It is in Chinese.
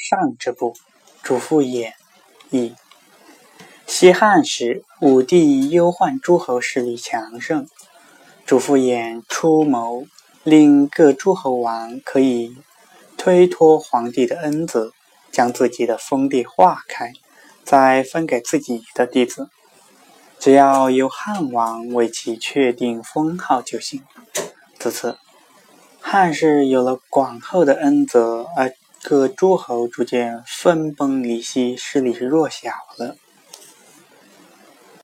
上之部，主父偃义。西汉时，武帝忧患诸侯势力强盛，主父偃出谋，令各诸侯王可以推脱皇帝的恩泽，将自己的封地划开，再分给自己的弟子，只要由汉王为其确定封号就行。自此，汉室有了广厚的恩泽，而各诸侯逐渐分崩离析，势力是弱小了。